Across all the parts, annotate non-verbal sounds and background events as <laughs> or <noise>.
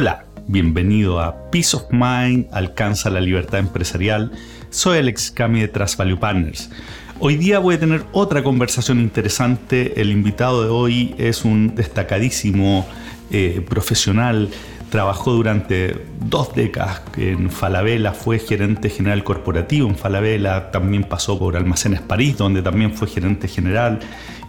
Hola, bienvenido a Peace of Mind, alcanza la libertad empresarial. Soy Alex Cami de Trust Value Partners. Hoy día voy a tener otra conversación interesante. El invitado de hoy es un destacadísimo eh, profesional Trabajó durante dos décadas en Falabella, fue gerente general corporativo en Falabella, también pasó por Almacenes París, donde también fue gerente general,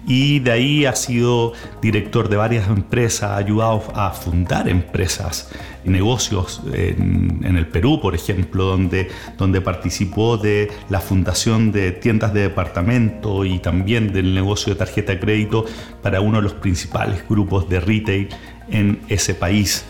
y de ahí ha sido director de varias empresas, ha ayudado a fundar empresas y negocios en, el Perú, por ejemplo, donde, donde participó de la fundación de tiendas de departamento y también del negocio de tarjeta de crédito para uno de los principales grupos de retail en ese país.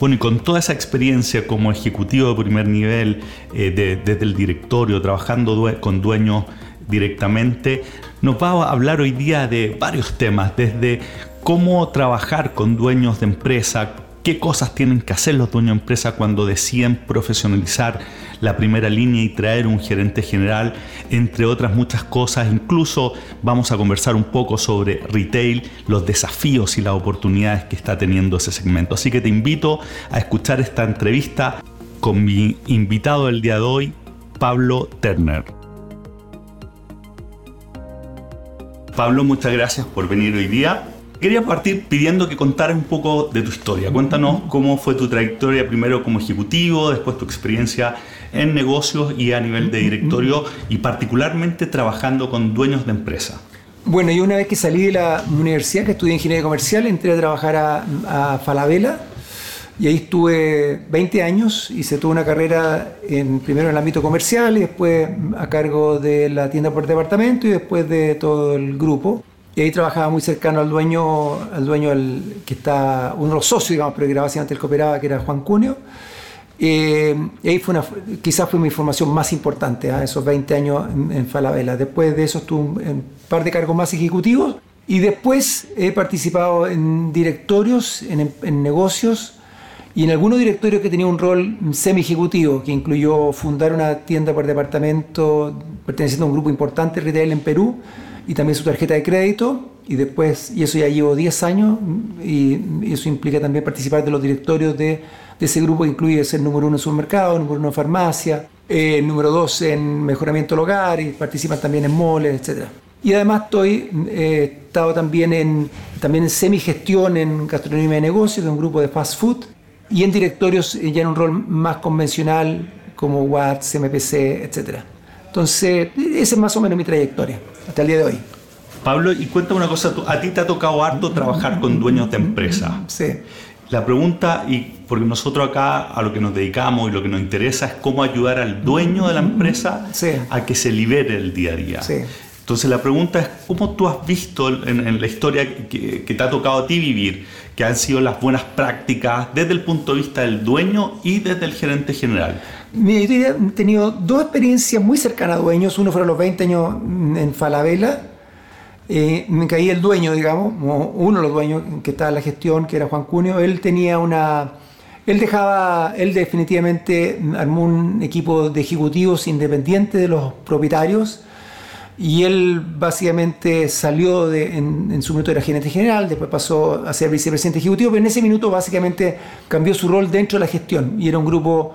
Bueno, y con toda esa experiencia como ejecutivo de primer nivel, eh, desde el directorio, trabajando con dueños directamente, nos va a hablar hoy día de varios temas, desde cómo trabajar con dueños de empresa, qué cosas tienen que hacer los dueños de empresa cuando deciden profesionalizar la primera línea y traer un gerente general, entre otras muchas cosas. Incluso vamos a conversar un poco sobre retail, los desafíos y las oportunidades que está teniendo ese segmento. Así que te invito a escuchar esta entrevista con mi invitado del día de hoy, Pablo Turner. Pablo, muchas gracias por venir hoy día. Quería partir pidiendo que contaras un poco de tu historia. Cuéntanos cómo fue tu trayectoria primero como ejecutivo, después tu experiencia en negocios y a nivel de directorio y particularmente trabajando con dueños de empresa. Bueno, yo una vez que salí de la universidad, que estudié ingeniería comercial, entré a trabajar a, Falabella y ahí estuve 20 años, hice toda una carrera en, primero en el ámbito comercial y después a cargo de la tienda por departamento y después de todo el grupo. Y ahí trabajaba muy cercano al dueño, al dueño que está, uno de los socios, digamos, pero que era básicamente el cooperaba, que era Juan Cunio. Eh, y ahí fue una, quizás fue mi formación más importante, ¿ah? esos 20 años en, Falabella. Después de eso estuve en un par de cargos más ejecutivos y después he participado en directorios, en, en negocios y en algunos directorios que tenía un rol semi-ejecutivo, que incluyó fundar una tienda por departamento perteneciendo a un grupo importante retail en Perú y también su tarjeta de crédito. Y después, y eso ya llevo 10 años, y eso implica también participar de los directorios de, de ese grupo, que incluye ser número uno en supermercado, número uno en farmacia, eh, número dos en mejoramiento del hogar, y participan también en moles, etc. Y además estoy, he estado también en, también en semigestión en gastronomía de negocios, de un grupo de fast food, y en directorios ya en un rol más convencional, como Watts, MPC, etc. Entonces, esa es más o menos mi trayectoria hasta el día de hoy. Pablo, y cuéntame una cosa, a ti te ha tocado harto trabajar con dueños de empresa. Sí. La pregunta, y porque nosotros acá a lo que nos dedicamos y lo que nos interesa es cómo ayudar al dueño de la empresa a que se libere el día a día. Sí. Entonces la pregunta es, ¿cómo tú has visto en, la historia que, te ha tocado a ti vivir, que han sido las buenas prácticas desde el punto de vista del dueño y desde el gerente general? Mi he tenido dos experiencias muy cercanas a dueños. Uno fueron los 20 años en Falabella. Eh, me caí el dueño, digamos, uno de los dueños que estaba en la gestión, que era Juan Cunio. Él tenía una... Él dejaba, él definitivamente armó un equipo de ejecutivos independientes de los propietarios y él básicamente salió de, en, su minuto era gerente general, después pasó a ser vicepresidente ejecutivo, pero en ese minuto básicamente cambió su rol dentro de la gestión y era un grupo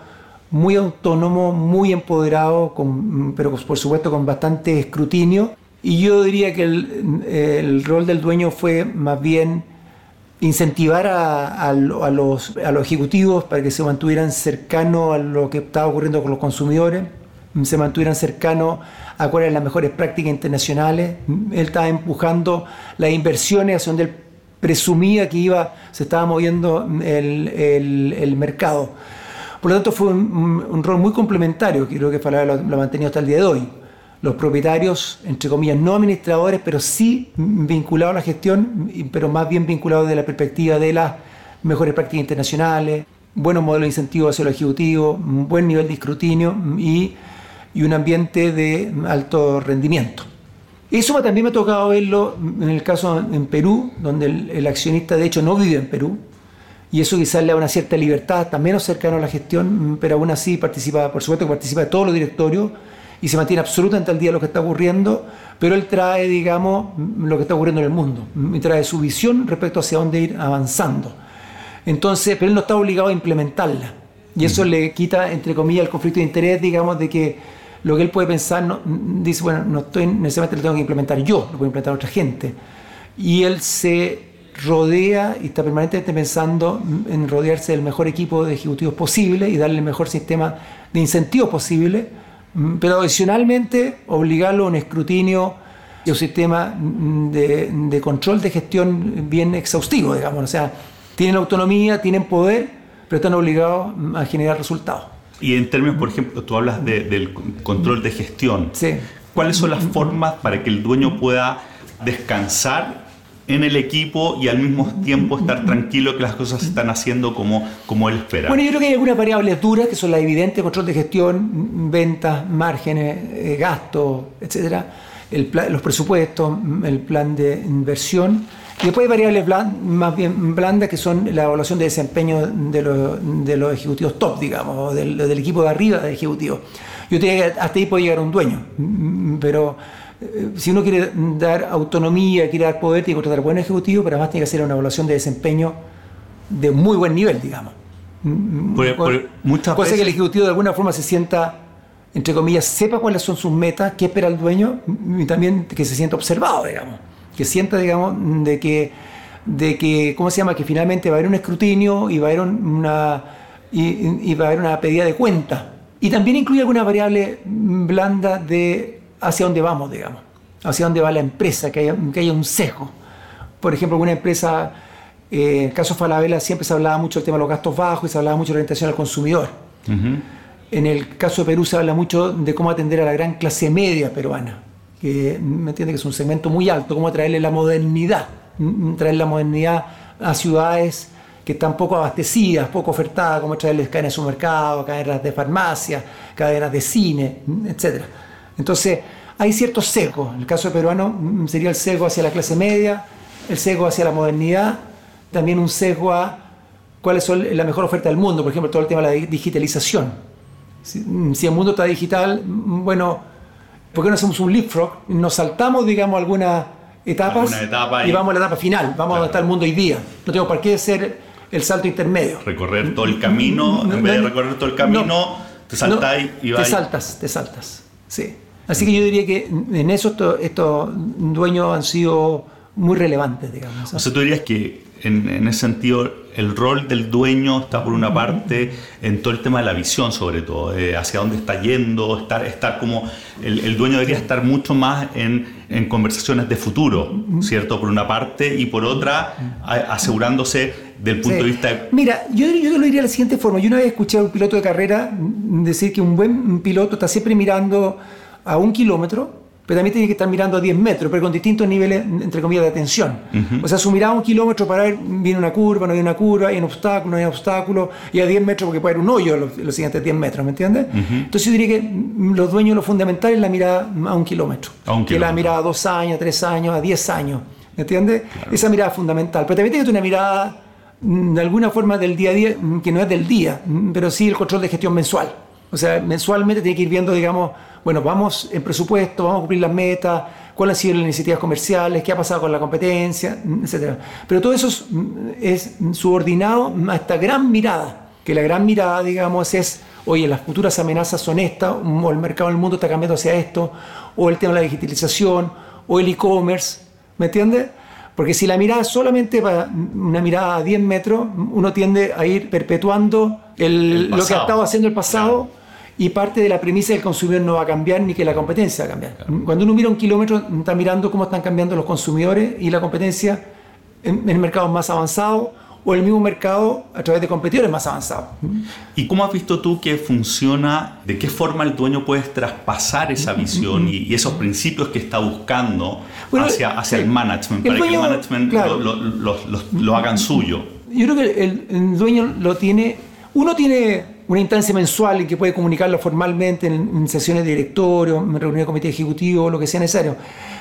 muy autónomo, muy empoderado, con, pero por supuesto con bastante escrutinio. Y yo diría que el, el rol del dueño fue más bien incentivar a, a, los, a los ejecutivos para que se mantuvieran cercanos a lo que estaba ocurriendo con los consumidores, se mantuvieran cercanos a cuáles eran las mejores prácticas internacionales. Él estaba empujando las inversiones hacia donde él presumía que iba, se estaba moviendo el, el, mercado. Por lo tanto, fue un, rol muy complementario, creo que Falabella lo, ha mantenido hasta el día de hoy. Los propietarios, entre comillas, no administradores, pero sí vinculados a la gestión, pero más bien vinculados desde la perspectiva de las mejores prácticas internacionales, buenos modelos de incentivos hacia los ejecutivos, buen nivel de escrutinio y un ambiente de alto rendimiento. Eso también me ha tocado verlo en el caso en Perú, donde el, accionista de hecho no vive en Perú, y eso quizás le da una cierta libertad, también menos cercano a la gestión, pero aún así participa, por supuesto que participa de todos los directorios y se mantiene absolutamente al día de lo que está ocurriendo, pero él trae, digamos, lo que está ocurriendo en el mundo, y trae su visión respecto hacia dónde ir avanzando. Entonces, pero él no está obligado a implementarla. Y eso le quita, entre comillas, el conflicto de interés, digamos, de que lo que él puede pensar, no, dice, bueno, no estoy necesariamente lo tengo que implementar yo, lo puede implementar otra gente. Y él se rodea y está permanentemente pensando en rodearse del mejor equipo de ejecutivos posible y darle el mejor sistema de incentivos posible, pero adicionalmente obligarlo a un escrutinio y un sistema de, de control de gestión bien exhaustivo, digamos. O sea, tienen autonomía, tienen poder, pero están obligados a generar resultados. Y en términos, por ejemplo, tú hablas del control de gestión. Sí. ¿Cuáles son las formas para que el dueño pueda descansar en el equipo y al mismo tiempo estar tranquilo que las cosas se están haciendo como, como él espera? Bueno, yo creo que hay algunas variables duras que son las evidentes, control de gestión, ventas, márgenes, eh, gastos, etcétera, los presupuestos, el plan de inversión y después hay variables más bien blandas que son la evaluación de desempeño de, los ejecutivos top, digamos, del, del, equipo de arriba de ejecutivos. Yo diría que hasta ahí puede llegar un dueño, pero si uno quiere dar autonomía, quiere dar poder, tiene que contratar buenos ejecutivos, pero además tiene que hacer una evaluación de desempeño de muy buen nivel, digamos. muchas Cosa que el ejecutivo de alguna forma se sienta, entre comillas, sepa cuáles son sus metas, qué espera el dueño y también que se sienta observado, digamos que sienta, digamos, de que, de que, ¿cómo se llama? Que finalmente va a haber un escrutinio y va a haber una, y, va a haber una pedida de cuenta. Y también incluye alguna variable blanda de hacia dónde vamos, digamos, hacia dónde va la empresa, que haya, que haya un sesgo. Por ejemplo, alguna empresa, eh, en el caso de Falabella siempre se hablaba mucho del tema de los gastos bajos y se hablaba mucho de la orientación al consumidor. En el caso de Perú se habla mucho de cómo atender a la gran clase media peruana que me entiende que es un segmento muy alto, cómo traerle la modernidad, traer la modernidad a ciudades que están poco abastecidas, poco ofertadas, como traerles cadenas de supermercado, cadenas de farmacia, cadenas de cine, etc. Entonces, hay ciertos sesgos. En el caso peruano sería el sesgo hacia la clase media, el sesgo hacia la modernidad, también un sesgo a cuál es la mejor oferta del mundo, por ejemplo, todo el tema de la digitalización. Si, el mundo está digital, bueno, ¿por qué no hacemos un leapfrog? Nos saltamos, digamos, algunas etapas y, vamos a la etapa final, vamos a donde está el mundo hoy día. No tengo por qué hacer el salto intermedio. Recorrer todo el camino, en vez de recorrer todo el camino, te saltáis y vas. Te saltas, te saltas, sí. Así que yo diría que en eso estos, dueños han sido muy relevantes, digamos. O sea, tú dirías que en, ese sentido, el rol del dueño está por una parte en todo el tema de la visión, sobre todo, hacia dónde está yendo, estar, estar como el, dueño debería estar mucho más en, conversaciones de futuro, ¿cierto? Por una parte, y por otra, asegurándose del punto de vista... Mira, yo, yo lo diría de la siguiente forma. Yo una vez escuché a un piloto de carrera decir que un buen piloto está siempre mirando a un kilómetro pero también tiene que estar mirando a 10 metros, pero con distintos niveles, entre comillas, de atención. O sea, su mirada a un kilómetro para ver, viene una curva, no hay una curva, hay un obstáculo, no hay obstáculo, y a 10 metros porque puede haber un hoyo los, los siguientes 10 metros, ¿me entiendes? Entonces yo diría que los dueños, lo fundamental es la mirada a un kilómetro. A un kilómetro. Que la mirada a 2 años, a 3 años, a 10 años, ¿me entiendes? Esa mirada es fundamental. Pero también tiene que tener una mirada mm, de alguna forma del día a día, mm, que no es del día, mm, pero sí el control de gestión mensual. O sea, mensualmente tiene que ir viendo, digamos, bueno, vamos en presupuesto, vamos a cumplir las metas, cuáles han sido las iniciativas comerciales, qué ha pasado con la competencia, etc. Pero todo eso es, subordinado a esta gran mirada, que la gran mirada, digamos, es, oye, las futuras amenazas son estas, o el mercado del mundo está cambiando hacia esto, o el tema de la digitalización, o el e-commerce, ¿me entiendes? Porque si la mirada es solamente para una mirada a 10 metros, uno tiende a ir perpetuando lo que ha estado haciendo el pasado y parte de la premisa del consumidor no va a cambiar ni que la competencia va a cambiar. Cuando uno mira un kilómetro, está mirando cómo están cambiando los consumidores y la competencia en, en mercados más avanzados o el mismo mercado a través de competidores más avanzados. ¿Y cómo has visto tú que funciona, de qué forma el dueño puede traspasar esa visión y, esos principios que está buscando hacia, hacia el management, para que el management lo, lo, hagan suyo? Yo creo que el, el dueño lo tiene, uno tiene una instancia mensual en que puede comunicarlo formalmente en, sesiones de directorio, en reuniones de comité ejecutivo, lo que sea necesario.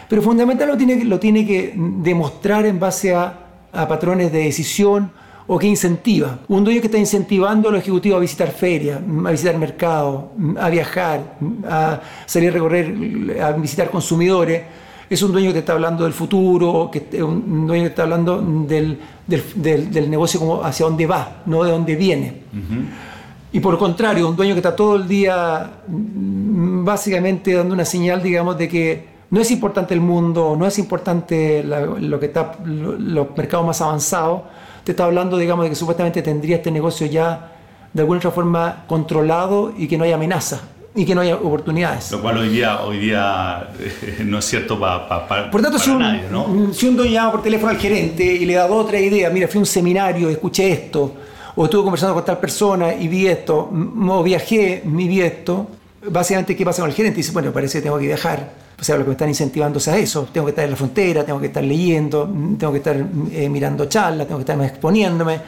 Pero fundamental lo tiene, lo tiene que demostrar en base a, patrones de decisión o que incentiva. Un dueño que está incentivando a los ejecutivos a visitar ferias, a visitar mercados, a viajar, a salir a recorrer, a visitar consumidores, es un dueño que te está hablando del futuro, que es un dueño que está hablando del, del, negocio como hacia dónde va, no de dónde viene. Y por contrario, un dueño que está todo el día mm, básicamente dando una señal, digamos, de que no es importante el mundo, no es importante lo que está, los mercados más avanzados, te está hablando, digamos, de que supuestamente tendría este negocio ya de alguna otra forma controlado y que no hay amenaza y que no haya oportunidades. Lo cual hoy día, hoy día eh, no es cierto para Por tanto, si un, nadie, ¿no? Si un dueño llama por teléfono al gerente y le da dos o tres ideas, mira, fui a un seminario, escuché esto, o estuve conversando con tal persona y vi esto, o viajé y vi esto, básicamente, ¿qué pasa con el gerente? Dice, bueno, parece que tengo que viajar. O sea, lo que me están incentivando es a eso. Tengo que estar en la frontera, tengo que estar leyendo, tengo que estar eh, mirando charlas, tengo que estar exponiéndome,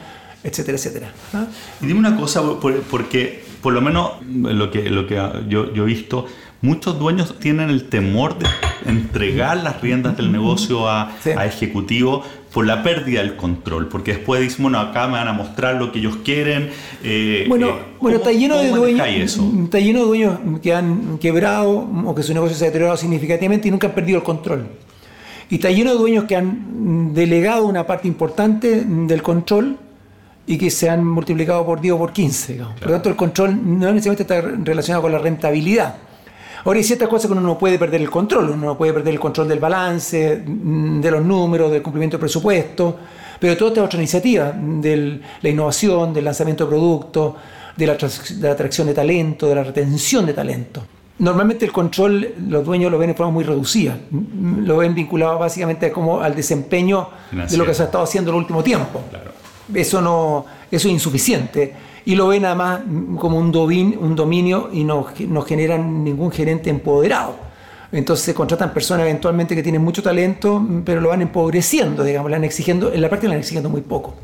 etcétera, etcétera. ¿Ah? Y dime una cosa, porque por lo menos lo que, lo que yo, yo he visto, muchos dueños tienen el temor de entregar las riendas del negocio a, a ejecutivos por la pérdida del control, porque después dicen, bueno, acá me van a mostrar lo que ellos quieren. Eh, bueno, eh, bueno está, lleno de dueños, está lleno de dueños que han quebrado o que su negocio se ha deteriorado significativamente y nunca han perdido el control. Y está lleno de dueños que han delegado una parte importante del control y que se han multiplicado por 10 o por 15. Por lo tanto, el control no necesariamente está relacionado con la rentabilidad. Ahora hay ciertas cosas que uno no puede perder el control, uno no puede perder el control del balance, mm, de los números, del cumplimiento del presupuesto, pero toda esta otra iniciativa, de la innovación, del lanzamiento de productos, de la, atracción de talento, de la retención de talento. Normalmente el control los dueños lo ven de forma muy reducida, mm, lo ven vinculado básicamente como al desempeño de lo que se ha estado haciendo en el último tiempo. Eso, no, eso es insuficiente y lo ven además como un, dominio y no, no generan ningún gerente empoderado. Entonces se contratan personas eventualmente que tienen mucho talento, pero lo van empobreciendo, digamos, van exigiendo, en la práctica le van exigiendo muy poco.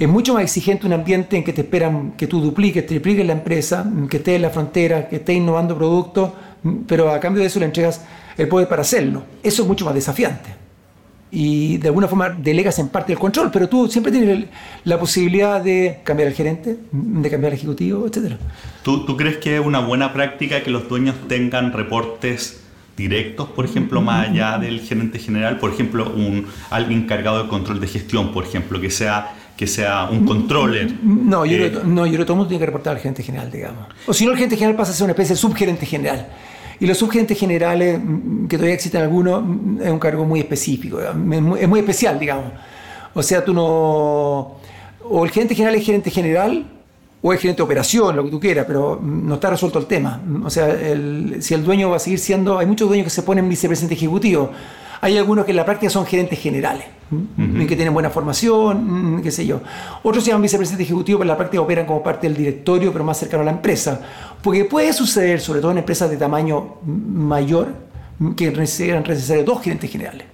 Es mucho más exigente un ambiente en que te esperan que tú dupliques, tripliques la empresa, que estés en la frontera, que estés innovando productos, pero a cambio de eso le entregas el poder para hacerlo. Eso es mucho más desafiante y de alguna forma delegas en parte el control, pero tú siempre tienes la posibilidad de cambiar el gerente, de cambiar el ejecutivo, etc. ¿Tú, ¿Tú, crees que es una buena práctica que los dueños tengan reportes directos, por ejemplo, más allá del gerente general? Por ejemplo, un, alguien encargado de control de gestión, por ejemplo, que sea que sea un controller. No, yo, creo, no, yo creo que todo el mundo tiene que reportar al gerente general, digamos. O si no, el gerente general pasa a ser una especie de subgerente general. Y los subgerentes generales, mm, que todavía existen algunos, mm, es un cargo muy específico, es muy, especial, digamos. O sea, tú no... O el gerente general es gerente general, o es gerente de operación, lo que tú quieras, pero mm, no está resuelto el tema. O sea, si el dueño va a seguir siendo... Hay muchos dueños que se ponen vicepresidente ejecutivo. Hay algunos que en la práctica son gerentes generales, que tienen buena formación, qué sé yo. Otros se llaman vicepresidente ejecutivo, pero en la práctica operan como parte del directorio, pero más cercano a la empresa. Porque puede suceder, sobre todo en empresas de tamaño mayor, que sean necesarios dos gerentes generales.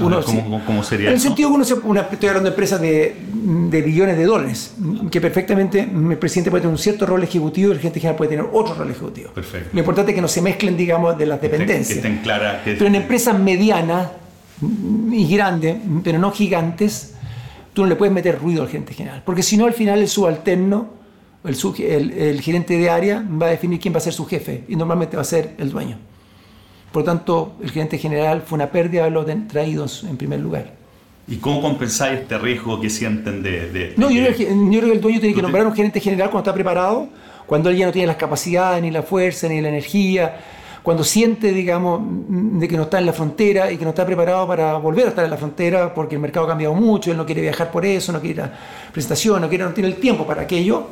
Uno, ¿cómo, sería En el sentido que uno, una, estoy hablando de empresas de, de, billones de dólares, que perfectamente el presidente puede tener un cierto rol ejecutivo y el gerente general puede tener otro rol ejecutivo. Perfecto. Lo importante es que no se mezclen, digamos, de las dependencias. Que estén, claras. Pero en empresas medianas y grandes, pero no gigantes, tú no le puedes meter ruido al gerente general, porque si no, al final el subalterno el, el, gerente de área va a definir quién va a ser su jefe y normalmente va a ser el dueño. Por lo tanto, el gerente general fue una pérdida haberlos traídos en primer lugar. ¿Y cómo compensáis este riesgo que sienten de...? no, yo, creo que, el dueño tiene que nombrar un gerente general cuando está preparado, cuando él ya no tiene las capacidades, ni la fuerza, ni la energía, cuando siente, digamos, de que no está en la frontera y que no está preparado para volver a estar en la frontera porque el mercado ha cambiado mucho, él no quiere viajar por eso, no quiere ir a presentación, no, quiere, no tiene el tiempo para aquello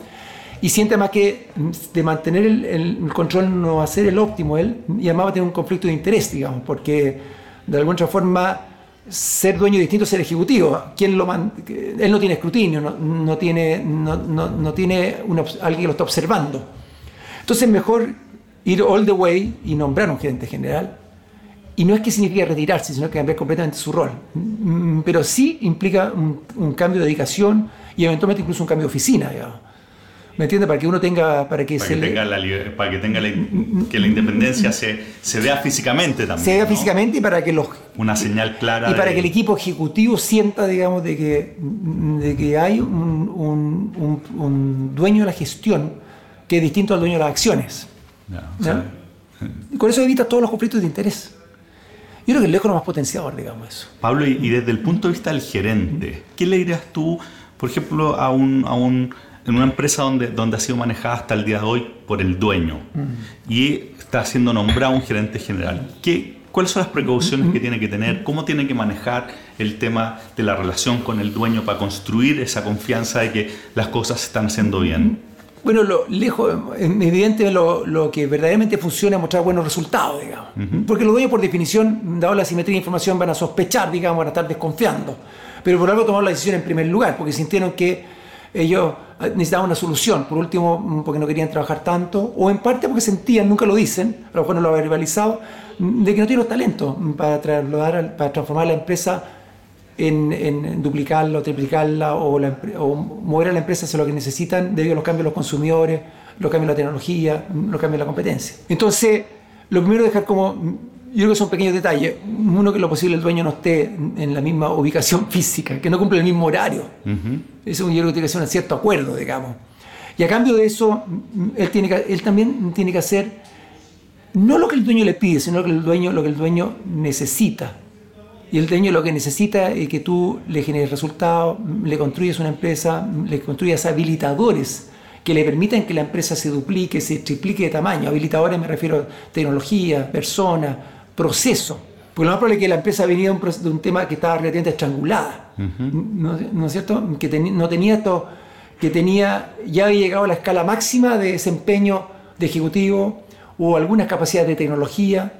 y siente más que de mantener el, control no va a ser el óptimo él y además va a tener un conflicto de interés, digamos, porque de alguna otra forma ser dueño distinto a ser ejecutivo. ¿Quién lo él no tiene escrutinio, no, no tiene, no, no, tiene alguien que lo está observando. Entonces mejor ir all the way y nombrar un gerente general. Y no es que signifique retirarse, sino que cambiar completamente su rol. Mm, pero sí implica un, un cambio de dedicación y eventualmente incluso un cambio de oficina, digamos. ¿Me entiende? Para que uno tenga. Para que, para que tenga, la, para que, tenga la, que la independencia se, se, vea físicamente también. Se vea físicamente y para que los. Una señal clara. Y para que el equipo ejecutivo sienta, digamos, de que, de que hay un, un, un, dueño de la gestión que es distinto al dueño de las acciones. Y con eso evita todos los conflictos de interés. Yo creo que lejos es lo más potenciador, digamos eso. Pablo, y, desde el punto de vista del gerente, ¿qué le dirías tú, por ejemplo, a un, a un en una empresa donde, donde ha sido manejada hasta el día de hoy por el dueño y está siendo nombrado un gerente general? ¿Qué, ¿Cuáles son las precauciones que tiene que tener? ¿Cómo tiene que manejar el tema de la relación con el dueño para construir esa confianza de que las cosas se están haciendo bien? Bueno, lo, lejos, evidentemente lo, lo, que verdaderamente funciona es mostrar buenos resultados, digamos. Porque los dueños, por definición, dado la simetría de información, van a sospechar, digamos, van a estar desconfiando. Pero por algo tomaron la decisión en primer lugar, porque sintieron que ellos necesitaban una solución. Por último, porque no querían trabajar tanto, o en parte porque sentían, nunca lo dicen, a lo mejor no lo habían verbalizado, de que no tienen los talentos para, para transformar la empresa en, duplicarla o triplicarla o, mover a la empresa hacia lo que necesitan debido a los cambios de los consumidores, los cambios de la tecnología, los cambios de la competencia. Entonces, lo primero es dejar como, yo creo que son pequeños detalles. Uno, que lo posible el dueño no esté en la misma ubicación <laughs> física, que no cumple el mismo horario. Eso yo creo que tiene que ser un cierto acuerdo, digamos. Y a cambio de eso, él, tiene que, él también tiene que hacer no lo que el dueño le pide, sino lo que el dueño, lo que el dueño necesita. Y el dueño lo que necesita es que tú le generes resultados, le construyes una empresa, le construyas habilitadores que le permitan que la empresa se duplique, se triplique de tamaño. Habilitadores me refiero a tecnología, persona, proceso. Porque lo más probable es que la empresa venía de un, tema que estaba relativamente estrangulada. ¿No, es cierto? Que no tenía esto, que tenía, ya había llegado a la escala máxima de desempeño de ejecutivo o algunas capacidades de tecnología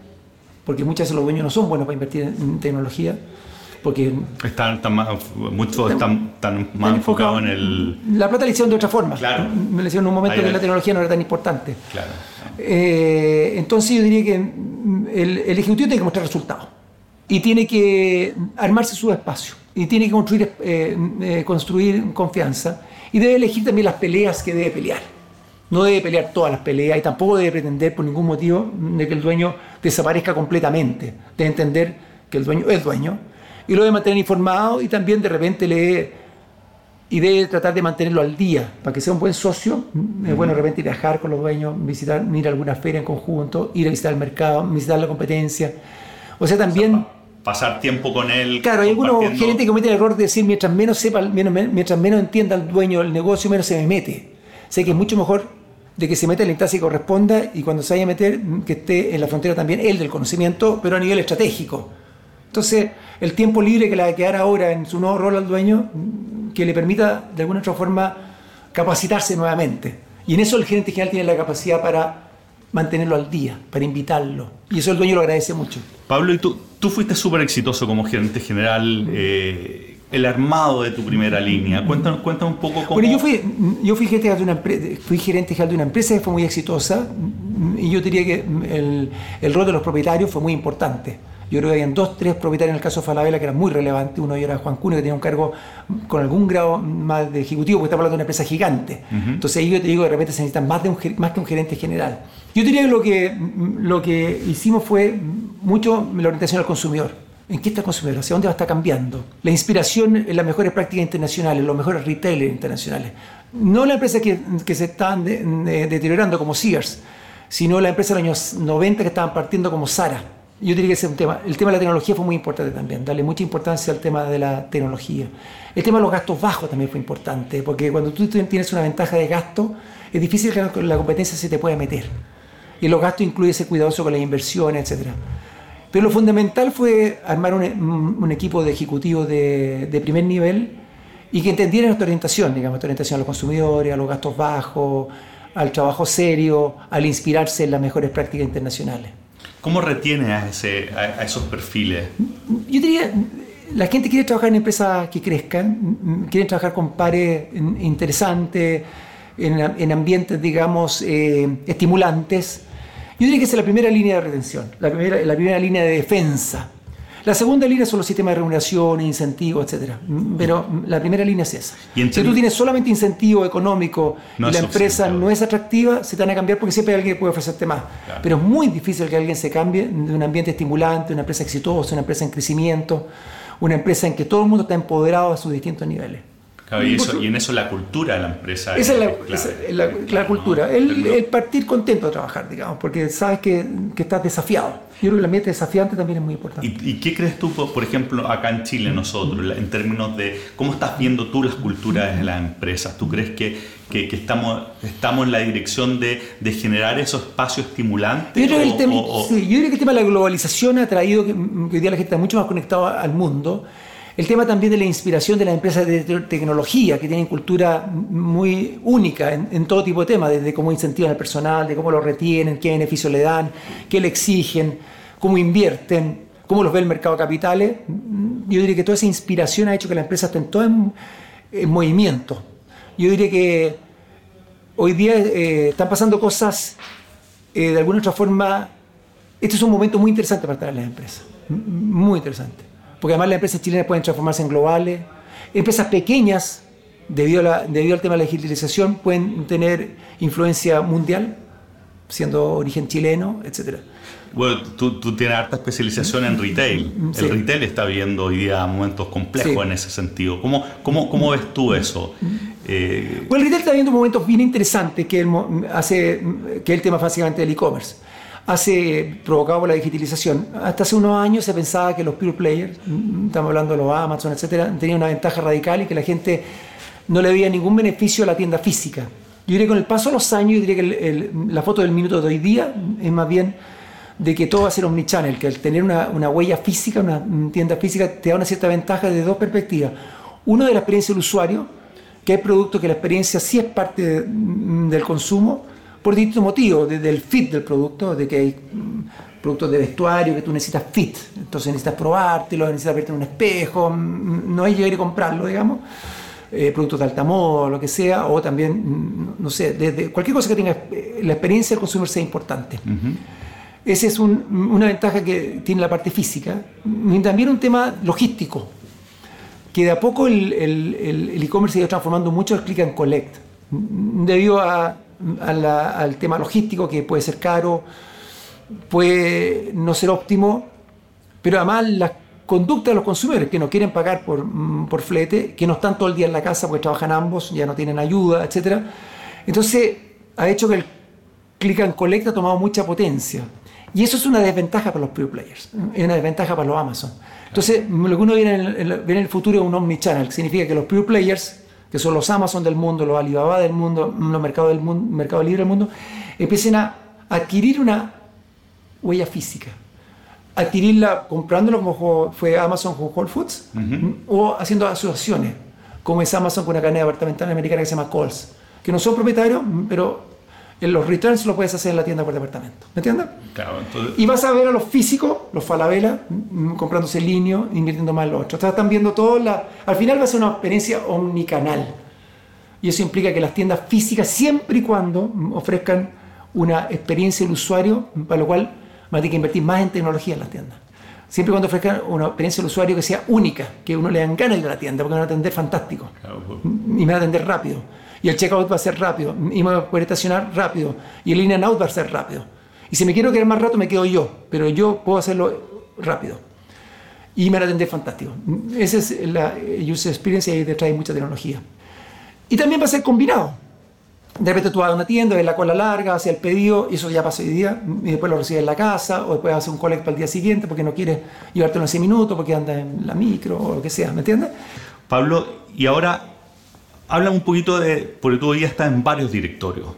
porque muchas veces los dueños no son buenos para invertir en tecnología. Porque están, más, muchos están, más enfocados en el... La plata le hicieron de otra forma. Claro. Me le hicieron en un momento que la tecnología no era tan importante. Claro. Eh, entonces yo diría que el, ejecutivo tiene que mostrar resultados. Y tiene que armarse su espacio. Y tiene que construir, eh, eh, construir confianza. Y debe elegir también las peleas que debe pelear no debe pelear todas las peleas y tampoco debe pretender por ningún motivo de que el dueño desaparezca completamente. Debe entender que el dueño es dueño y lo debe mantener informado y también de repente le y debe tratar de mantenerlo al día para que sea un buen socio. Es bueno de repente viajar con los dueños, visitar, ir a alguna feria en conjunto, ir a visitar el mercado, visitar la competencia. O sea, también pasar tiempo con él. Claro, hay algunos gerentes que cometen el error de decir mientras menos sepa, mientras menos entienda el dueño del negocio, menos se me mete. Sé que es mucho mejor de que se meta en la instancia que corresponda y cuando se vaya a meter, que esté en la frontera también él del conocimiento, pero a nivel estratégico. Entonces, el tiempo libre que le va a quedar ahora en su nuevo rol al dueño, que le permita de alguna otra forma capacitarse nuevamente. Y en eso el gerente general tiene la capacidad para mantenerlo al día, para invitarlo. Y eso el dueño lo agradece mucho. Pablo, y tú, tú fuiste súper exitoso como gerente general. Eh, el armado de tu primera línea. Cuéntanos, cuéntanos un poco cómo... Bueno, yo fui, yo fui, gerente, de una fui gerente general de una empresa que fue muy exitosa y yo diría que el, el rol de los propietarios fue muy importante. Yo creo que habían dos, tres propietarios en el caso de Falabella que eran muy relevantes. Uno era Juan Cunio, que tenía un cargo con algún grado más de ejecutivo, porque estamos hablando de una empresa gigante. Entonces ahí yo te digo, de repente se necesitan más, de un, más que un gerente general. Yo diría que lo que, lo que hicimos fue mucho la orientación al consumidor ¿En qué está el consumidor? ¿Hacia dónde va a estar cambiando? La inspiración en las mejores prácticas internacionales, los mejores retailers internacionales. No la empresa que, que se están deteriorando como Sears, sino la empresa de los años 90 que estaban partiendo como Sara. Yo diría que ese es un tema. El tema de la tecnología fue muy importante también, darle mucha importancia al tema de la tecnología. El tema de los gastos bajos también fue importante, porque cuando tú tienes una ventaja de gasto, es difícil que la competencia se te pueda meter. Y los gastos incluyen ser cuidadoso con las inversiones, etcétera. Pero lo fundamental fue armar un, equipo de ejecutivos de, primer nivel y que entendieran nuestra orientación, digamos, nuestra orientación a los consumidores, a los gastos bajos, al trabajo serio, al inspirarse en las mejores prácticas internacionales. ¿Cómo retiene a, ese, a, esos perfiles? Yo diría, la gente quiere trabajar en empresas que crezcan, quiere trabajar con pares interesantes, en, en ambientes, digamos, eh, estimulantes yo diría que esa es la primera línea de retención, la primera, la primera línea de defensa. La segunda línea son los sistemas de remuneración, incentivos, etc. Pero la primera línea es esa. si tú tienes solamente incentivo económico y la empresa no es atractiva, se te van a cambiar porque siempre hay alguien que puede ofrecerte más. Pero es muy difícil que alguien se cambie de un ambiente estimulante, una empresa exitosa, una empresa en crecimiento, una empresa en que todo el mundo está empoderado a sus distintos niveles. Y, en eso la cultura de la empresa. Esa es, la, cultura. El, partir contento de trabajar, digamos, porque sabes que, que estás desafiado. Yo creo que el ambiente desafiante también es muy importante. ¿Y, qué crees tú, por ejemplo, acá en Chile, nosotros, en términos de cómo estás viendo tú las culturas de las empresas? ¿Tú crees que, que, estamos, estamos en la dirección de, de generar esos espacios estimulantes? Yo creo, que el tema, sí, yo creo que el tema de la globalización ha traído que, hoy día la gente está mucho más conectada al mundo el tema también de la inspiración de las empresas de tecnología, que tienen cultura muy única en, todo tipo de temas, desde cómo incentivan al personal, de cómo lo retienen, qué beneficios le dan, qué le exigen, cómo invierten, cómo los ve el mercado de capitales. Yo diría que toda esa inspiración ha hecho que las empresas estén todas en, movimiento. Yo diría que hoy día eh, están pasando cosas eh, de alguna otra forma. Este es un momento muy interesante para las empresas, muy interesante porque además las empresas chilenas pueden transformarse en globales. Empresas pequeñas, debido, debido al tema de la digitalización, pueden tener influencia mundial, siendo origen chileno, etc. Bueno, tú, tienes harta especialización en retail. El retail está viviendo hoy día momentos complejos en ese sentido. ¿Cómo, cómo, cómo ves tú eso? Eh... Bueno, el retail está viviendo momentos bien interesantes, que, hace, que es el tema básicamente del e-commerce hace, provocado por la digitalización. Hasta hace unos años se pensaba que los pure players, estamos hablando de los Amazon, etcétera, tenían una ventaja radical y que la gente no le veía ningún beneficio a la tienda física. Yo diría que con el paso de los años, yo diría que la foto del minuto de hoy día es más bien de que todo va a ser omnichannel, que al tener una, huella física, una tienda física, te da una cierta ventaja desde dos perspectivas. Uno de la experiencia del usuario, que hay productos que la experiencia sí es parte del consumo, por distintos motivos, desde el fit del producto, de que hay mm, productos de vestuario que tú necesitas fit, entonces necesitas probártelo, necesitas verte en un espejo, mm, no hay llegar y comprarlo, digamos. Eh, productos de alta moda, lo que sea, o también, mm, no sé, desde cualquier cosa que tenga eh, la experiencia del consumidor sea importante. Esa es una ventaja que tiene la parte física. Y también un tema logístico, que de a poco el e-commerce se ha ido transformando mucho el click and collect, debido a al tema logístico, que puede ser caro, puede no ser óptimo, pero además la conducta de los consumidores que no quieren pagar por, mm, por flete, que no están todo el día en la casa porque trabajan ambos, ya no tienen ayuda, etc. Entonces ha hecho que el click and collect ha tomado mucha potencia. Y eso es una desventaja para los pure players, es una desventaja para los Amazon. Entonces, lo que uno viene en el, en el futuro es un omnichannel, que significa que los pure players que son los Amazon del mundo, los Alibaba del mundo, los mercados del mundo, mercado libre del mundo, empiecen a adquirir una huella física. Adquirirla comprándolo como fue Amazon con Whole Foods o haciendo asociaciones, como es Amazon con una cadena departamental americana que se llama Coles, que no son propietarios, pero en los returns lo puedes hacer en la tienda por departamento. ¿Me entiendes? Claro, Y vas a ver a los físicos, los Falabella, mm, comprándose líneo, invirtiendo más en los otros. Están viendo todo. La... Al final va a ser una experiencia omnicanal. Y eso implica que las tiendas físicas, siempre y cuando ofrezcan una experiencia del usuario, para lo cual van a tener que invertir más en tecnología en las tiendas. Siempre y cuando ofrezcan una experiencia del usuario que sea única, que uno le dan ganas de ir a la tienda, porque van a atender fantástico. Pues. Y me va a atender rápido y el checkout va a ser rápido, y me voy a poder estacionar rápido, y el in and out va a ser rápido. Y si me quiero quedar más rato, me quedo yo, pero yo puedo hacerlo rápido. Y me lo fantástico. Esa es la user experience y ahí detrás hay mucha tecnología. Y también va a ser combinado. De repente tú vas a una tienda, ves la cola larga, haces el pedido, y eso ya pasa hoy día, y después lo recibes en la casa, o después haces un collect para el día siguiente porque no quieres llevarte en 6 minutos, porque andas en la micro, o lo que sea, ¿me entiendes? Pablo, y ahora habla un poquito de, porque tú hoy día estás en varios directorios.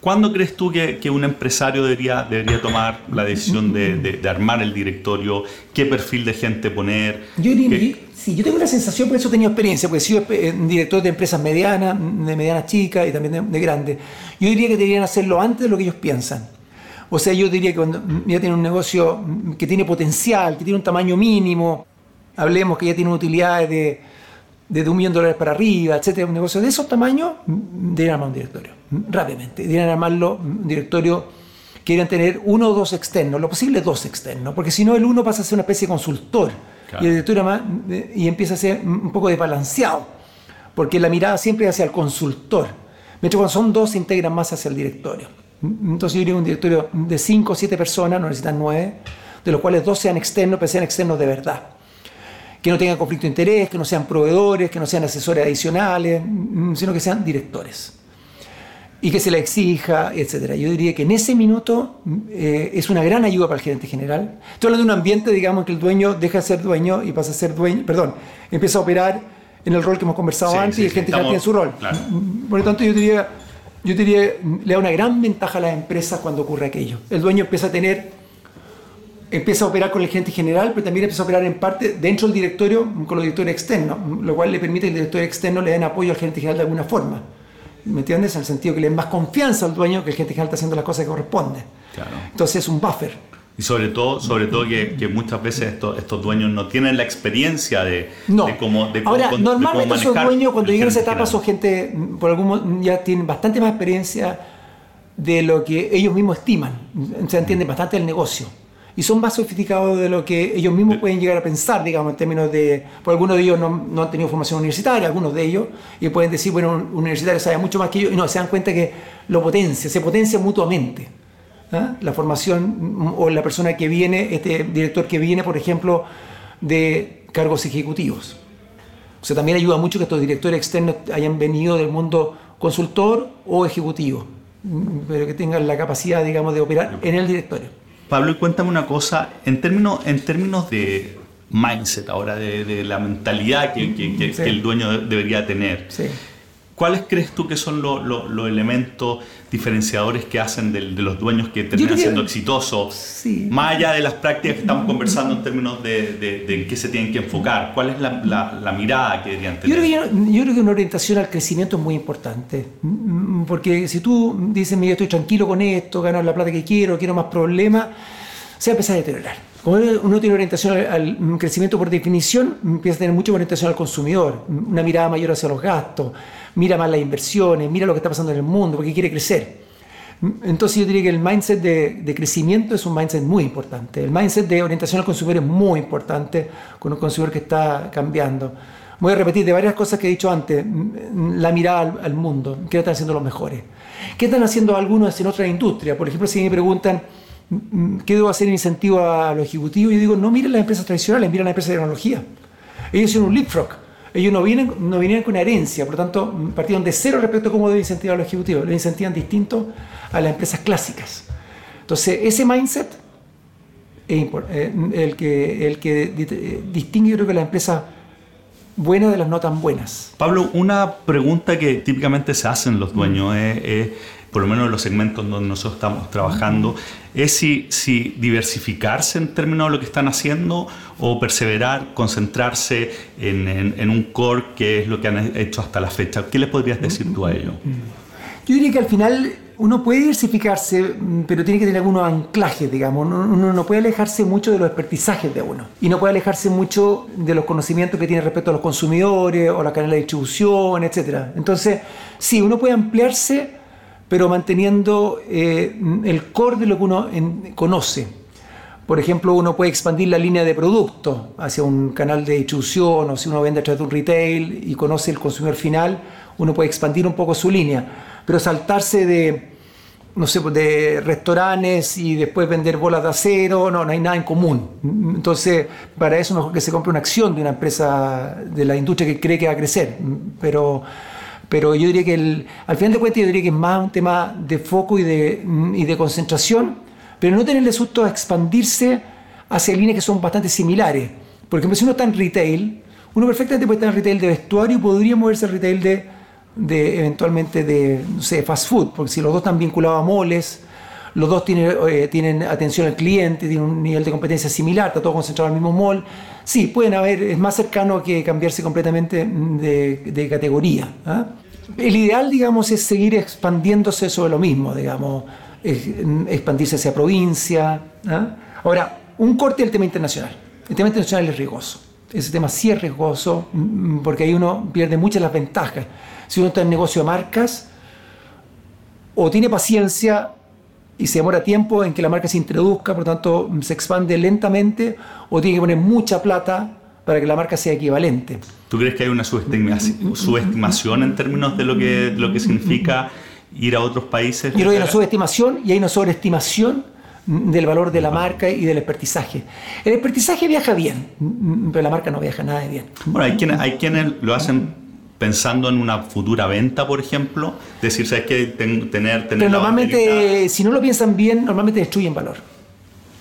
¿Cuándo crees tú que, que un empresario debería, debería tomar la decisión de, de, armar el directorio? ¿Qué perfil de gente poner? Yo, diría, sí, yo tengo una sensación, por eso he tenido experiencia, porque he sido eh, director de empresas medianas, de medianas chicas y también de, grandes. Yo diría que deberían hacerlo antes de lo que ellos piensan. O sea, yo diría que cuando ya tiene un negocio que tiene potencial, que tiene un tamaño mínimo, hablemos que ya tiene utilidades de desde un millón de dólares para arriba, etcétera, un negocio de esos tamaños, deberían armar un directorio, rápidamente. Deberían armarlo un directorio que deberían tener uno o dos externos, lo posible dos externos, porque si no el uno pasa a ser una especie de consultor y el directorio más, y empieza a ser un poco desbalanceado, porque la mirada siempre es hacia el consultor, mientras cuando son dos se integran más hacia el directorio. Entonces yo diría un directorio de cinco o siete personas, no necesitan nueve, de los cuales dos sean externos, pero sean externos de verdad que no tengan conflicto de interés, que no sean proveedores, que no sean asesores adicionales, mm, sino que sean directores. Y que se le exija, etc. Yo diría que en ese minuto eh, es una gran ayuda para el gerente general. Estoy hablando de un ambiente, digamos, que el dueño deja de ser dueño y pasa a ser dueño, perdón, empieza a operar en el rol que hemos conversado antes y el gerente general tiene su rol. Por lo tanto, yo diría, yo diría, le da una gran ventaja a las empresas cuando ocurre aquello. El dueño empieza a tener empieza a operar con el gerente general, pero también empieza a operar en parte dentro del directorio con los directores externos, lo cual le permite que el director externo le den apoyo al gerente general de alguna forma. ¿Me entiendes? En el sentido que le den más confianza al dueño que el gerente general está haciendo las cosas que corresponden. Entonces es un buffer. Y sobre todo, sobre todo que, muchas veces estos, estos, dueños no tienen la experiencia de, de cómo de Ahora, normalmente esos dueños cuando llegan a esa etapa son gente, por algún ya tienen bastante más experiencia de lo que ellos mismos estiman. Se entienden bastante el negocio y son más sofisticados de lo que ellos mismos pueden llegar a pensar, digamos, en términos de, por algunos de ellos no, han tenido formación universitaria, algunos de ellos, y pueden decir, bueno, un universitario sabe mucho más que yo, y no, se dan cuenta que lo potencia, se potencia mutuamente. ¿ah? La formación o la persona que viene, este director que viene, por ejemplo, de cargos ejecutivos. O sea, también ayuda mucho que estos directores externos hayan venido del mundo consultor o ejecutivo, pero que tengan la capacidad, digamos, de operar en el directorio. Pablo, y cuéntame una cosa, en términos, en términos de mindset ahora, de, la mentalidad que, el dueño debería tener. ¿Cuáles crees tú que son los elementos diferenciadores que hacen de, los dueños que terminan siendo exitosos? Más allá de las prácticas que estamos conversando en términos de, en qué se tienen que enfocar, ¿cuál es la, mirada que deberían tener? Yo creo, que, una orientación al crecimiento es muy importante. Porque si tú dices, mira, estoy tranquilo con esto, gano la plata que quiero, quiero más problemas, se va a empezar a deteriorar. Como uno tiene orientación al crecimiento por definición, empieza a tener mucha orientación al consumidor, una mirada mayor hacia los gastos, mira más las inversiones, mira lo que está pasando en el mundo, porque quiere crecer. Entonces yo diría que el mindset de, crecimiento es un mindset muy importante. El mindset de orientación al consumidor es muy importante con un consumidor que está cambiando. Voy a repetir de varias cosas que he dicho antes. La mirada al, mundo. ¿Qué están haciendo los mejores? ¿Qué están haciendo algunos en otra industria? Por ejemplo, si me preguntan, ¿qué debo hacer en incentivo a los ejecutivos? Yo digo, no miren las empresas tradicionales, miren las empresas de tecnología. Ellos son un leapfrog. Ellos no vienen, no vienen con una herencia, por lo tanto, partieron de cero respecto a cómo debe incentivar a los ejecutivos. Lo incentivan distinto a las empresas clásicas. Entonces, ese mindset es eh, el que, el que eh, distingue, yo creo que las empresas buenas de las no tan buenas. Pablo, una pregunta que típicamente se hacen los dueños es por lo menos en los segmentos donde nosotros estamos trabajando, es si, si diversificarse en términos de lo que están haciendo o perseverar, concentrarse en, un core que es lo que han hecho hasta la fecha. ¿Qué le podrías decir tú a ello? Yo diría que al final uno puede diversificarse, pero tiene que tener algunos anclajes, digamos. Uno no puede alejarse mucho de los expertizajes de uno. Y no puede alejarse mucho de los conocimientos que tiene respecto a los consumidores o la cadena de distribución, etc. Entonces, sí, uno puede ampliarse pero manteniendo eh, el core de lo que uno conoce. Por ejemplo, uno puede expandir la línea de producto hacia un canal de distribución o si uno vende a través de un retail y conoce el consumidor final, uno puede expandir un poco su línea. Pero saltarse de, no sé, de restaurantes y después vender bolas de acero, no, no hay nada en común. Entonces, para eso mejor que se compre una acción de una empresa de la industria que cree que va a crecer. Pero pero yo diría que el, al final de cuentas yo diría que es más un tema de foco y de, y de concentración, pero no tenerle susto a expandirse hacia líneas que son bastante similares. Por ejemplo, si uno está en retail, uno perfectamente puede estar en retail de vestuario y podría moverse al retail de, de eventualmente de, no sé, fast food, porque si los dos están vinculados a moles, los dos tienen, eh, tienen atención al cliente, tienen un nivel de competencia similar, está todo concentrado en el mismo mall. Sí, pueden haber, es más cercano que cambiarse completamente de, categoría. ¿ah? El ideal, digamos, es seguir expandiéndose sobre lo mismo, digamos, expandirse hacia provincia. ¿ah? Ahora, un corte del tema internacional. El tema internacional es riesgoso. Ese tema sí es riesgoso mm, porque ahí uno pierde muchas las ventajas. Si uno está en negocio de marcas, o tiene paciencia y se demora tiempo en que la marca se introduzca, por lo tanto se expande lentamente, o tiene que poner mucha plata para que la marca sea equivalente. ¿Tú crees que hay una subestimación en términos de lo que, lo que significa ir a otros países? Yo creo que hay una subestimación y hay una sobreestimación del valor de la marca y del expertizaje. El expertizaje viaja bien, pero la marca no viaja nada de bien. Bueno, hay quienes, hay quienes lo hacen pensando en una futura venta, por ejemplo, decir, ¿sabes que tener, tener Pero normalmente, si no lo piensan bien, normalmente destruyen valor.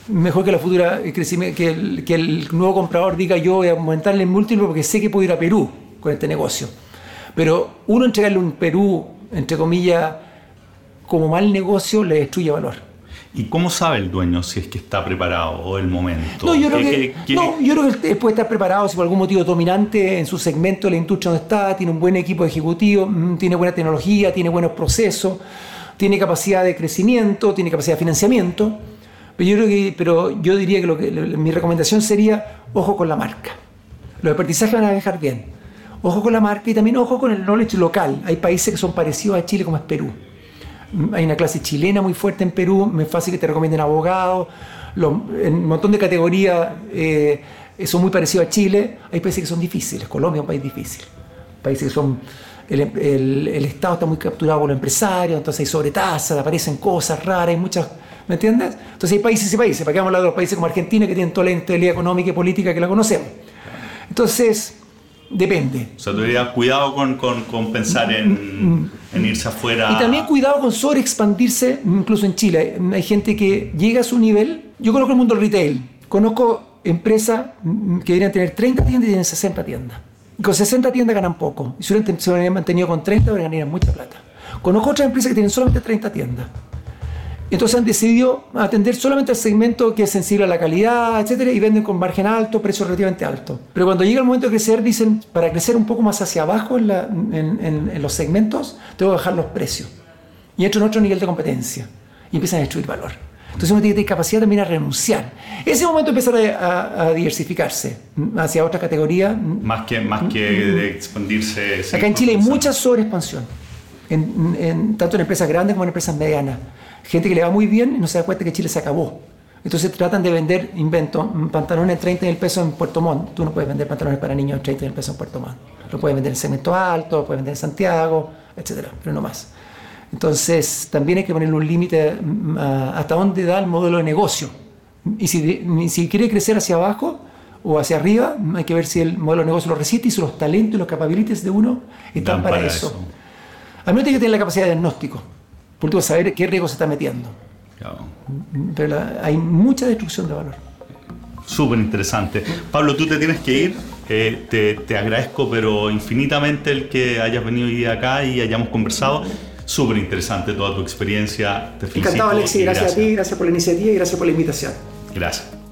Mejor que la futura crecimiento, que el, que el nuevo comprador diga yo voy a aumentarle el múltiplo porque sé que puedo ir a Perú con este negocio. Pero uno entregarle un Perú, entre comillas, como mal negocio, le destruye valor. ¿Y cómo sabe el dueño si es que está preparado o el momento? No, yo creo, que, no, yo creo que él puede estar preparado si por algún motivo dominante en su segmento de la industria donde está, tiene un buen equipo ejecutivo, mm, tiene buena tecnología, tiene buenos procesos, tiene capacidad de crecimiento, tiene capacidad de financiamiento. Pero yo, creo que, pero yo diría que, lo que mi recomendación sería ojo con la marca. Los aprendizajes van a dejar bien. Ojo con la marca y también ojo con el knowledge local. Hay países que son parecidos a Chile como es Perú hay una clase chilena muy fuerte en Perú, es fácil que te recomienden abogados, un montón de categorías eh, son muy parecidos a Chile, hay países que son difíciles, Colombia es un país difícil, países que son, el, Estado está muy capturado por los empresarios, entonces hay sobretasas, aparecen cosas raras, hay muchas, ¿me entiendes? Entonces hay países y países, para que vamos a hablar de los países como Argentina que tienen toda la estabilidad económica y política que la conocemos. Entonces, Depende. O sea, dirías cuidado con, con, pensar en, en, irse afuera. Y también cuidado con sobreexpandirse, incluso en Chile. Hay gente que llega a su nivel. Yo conozco el mundo del retail. Conozco empresas que deberían tener 30 tiendas y tienen 60 tiendas. Y con 60 tiendas ganan poco. Y si se hubieran mantenido con 30, ganarían mucha plata. Conozco otras empresas que tienen solamente 30 tiendas. Entonces han decidido atender solamente al segmento que es sensible a la calidad, etcétera, y venden con margen alto, precio relativamente alto. Pero cuando llega el momento de crecer, dicen, para crecer un poco más hacia abajo en, los segmentos, tengo que bajar los precios. Y entro en otro nivel de competencia. Y empiezan a destruir valor. Entonces uno tiene que tener capacidad también a renunciar. Ese momento empezar a, diversificarse hacia otra categoría. Más que, más que de expandirse. Acá en Chile hay mucha sobreexpansión. En, tanto en empresas grandes como en empresas medianas gente que le va muy bien y no se da cuenta que Chile se acabó. Entonces tratan de vender, invento, pantalones de 30 mil pesos en Puerto Montt. Tú no puedes vender pantalones para niños de 30 mil pesos en Puerto Montt. Lo puedes vender en Cemento Alto, lo puedes vender en Santiago, etcétera, pero no más. Entonces también hay que ponerle un límite mm, hasta dónde da el modelo de negocio. Y si, si quiere crecer hacia abajo o hacia arriba, hay que ver si el modelo de negocio lo resiste y si los talentos y los capabilities de uno están para, eso. eso. Al menos tiene que tener la capacidad de diagnóstico. Por último, saber qué riesgo se está metiendo. Pero hay mucha destrucción de valor. Súper interesante. Pablo, tú te tienes que ir. Eh, te, agradezco, pero infinitamente el que hayas venido hoy acá y hayamos conversado. Súper interesante toda tu experiencia. Te felicito. Encantado, Alexi. Gracias, a ti, gracias por la iniciativa y gracias por la invitación. Gracias.